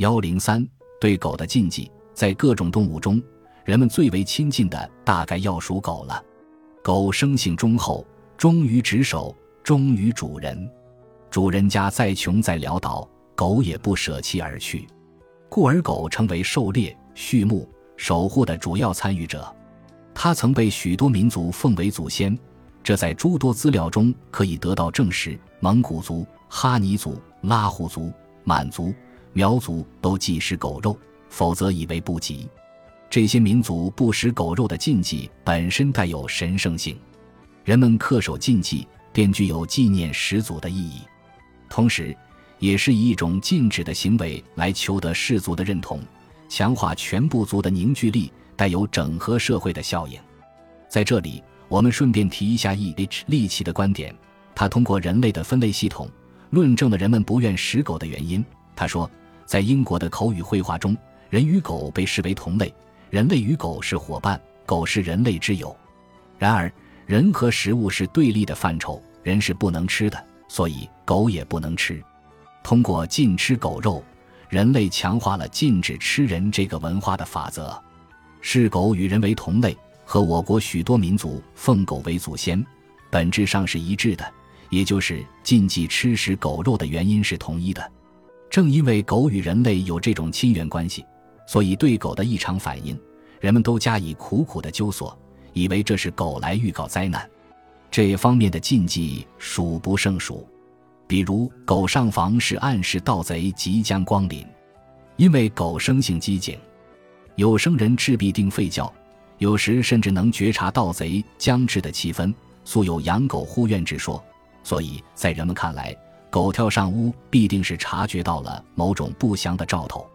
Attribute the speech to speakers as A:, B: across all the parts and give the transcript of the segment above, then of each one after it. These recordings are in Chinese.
A: 幺零三对狗的禁忌，在各种动物中，人们最为亲近的大概要数狗了。狗生性忠厚，忠于职守，忠于主人。主人家再穷再潦倒，狗也不舍弃而去，故而狗成为狩猎、畜牧、守护的主要参与者。它曾被许多民族奉为祖先，这在诸多资料中可以得到证实。蒙古族、哈尼族、拉祜族、满族。苗族都忌食狗肉，否则以为不吉。这些民族不食狗肉的禁忌本身带有神圣性，人们恪守禁忌便具有纪念始祖的意义，同时，也是以一种禁止的行为来求得氏族的认同，强化全部族的凝聚力，带有整合社会的效应。在这里，我们顺便提一下 E.H. 利奇的观点，他通过人类的分类系统论证了人们不愿食狗的原因。他说。在英国的口语绘画中，人与狗被视为同类，人类与狗是伙伴，狗是人类之友。然而，人和食物是对立的范畴，人是不能吃的，所以狗也不能吃。通过禁吃狗肉，人类强化了禁止吃人这个文化的法则。视狗与人为同类，和我国许多民族奉狗为祖先，本质上是一致的，也就是禁忌吃食狗肉的原因是同一的。正因为狗与人类有这种亲缘关系，所以对狗的异常反应，人们都加以苦苦的纠索，以为这是狗来预告灾难。这方面的禁忌数不胜数，比如狗上房是暗示盗贼即将光临，因为狗生性机警，有生人赤壁定吠叫，有时甚至能觉察盗贼将至的气氛，素有养狗护院之说，所以在人们看来。狗跳上屋，必定是察觉到了某种不祥的兆头。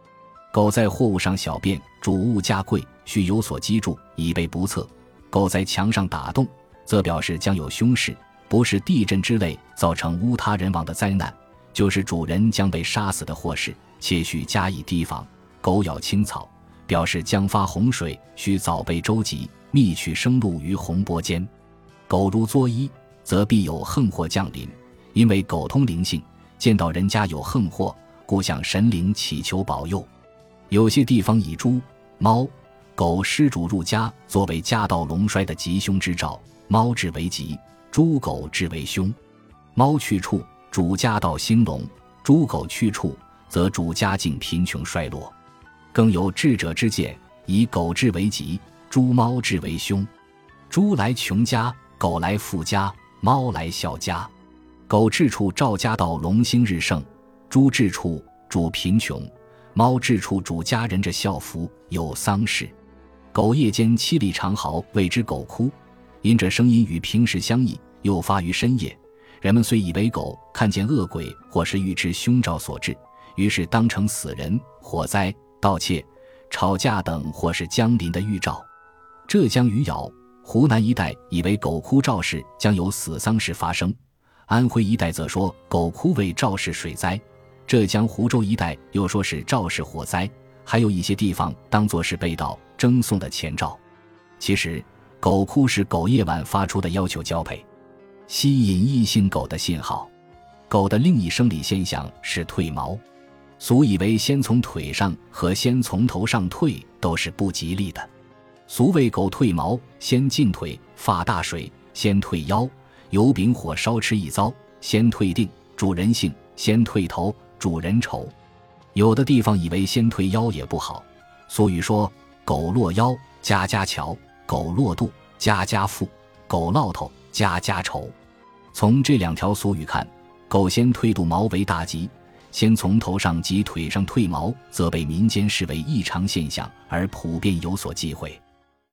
A: 狗在货物上小便，主物价贵，需有所积住，以备不测。狗在墙上打洞，则表示将有凶事，不是地震之类造成屋塌人亡的灾难，就是主人将被杀死的祸事，且需加以提防。狗咬青草，表示将发洪水，需早备舟楫，觅取生路于洪波间。狗如作揖，则必有横祸降临。因为狗通灵性，见到人家有横祸，故向神灵祈求保佑。有些地方以猪、猫、狗失主入家作为家道隆衰的吉凶之兆，猫至为吉，猪狗至为凶。猫去处，主家道兴隆；猪狗去处，则主家境贫穷衰落。更有智者之见，以狗至为吉，猪猫至为凶。猪来穷家，狗来富家，猫来孝家。狗至处，赵家道龙兴日盛；猪至处，主贫穷；猫至处，主家人着孝服，有丧事。狗夜间凄厉长嚎，谓之狗哭。因这声音与平时相异，又发于深夜，人们虽以为狗看见恶鬼或是预知凶兆所致，于是当成死人、火灾、盗窃、吵架等或是将临的预兆。浙江余姚、湖南一带以为狗哭肇事将有死丧事发生。安徽一带则说狗哭为肇事水灾，浙江湖州一带又说是肇事火灾，还有一些地方当作是被盗征送的前兆。其实，狗哭是狗夜晚发出的要求交配、吸引异性狗的信号。狗的另一生理现象是褪毛，俗以为先从腿上和先从头上退都是不吉利的。俗谓狗褪毛，先进腿，发大水，先退腰。油饼火烧吃一遭，先退腚，主人性；先退头，主人丑。有的地方以为先退腰也不好。俗语说：“狗落腰，家家瞧；狗落肚，家家富；狗落头，家家愁。”从这两条俗语看，狗先退肚毛为大吉，先从头上及腿上退毛，则被民间视为异常现象，而普遍有所忌讳。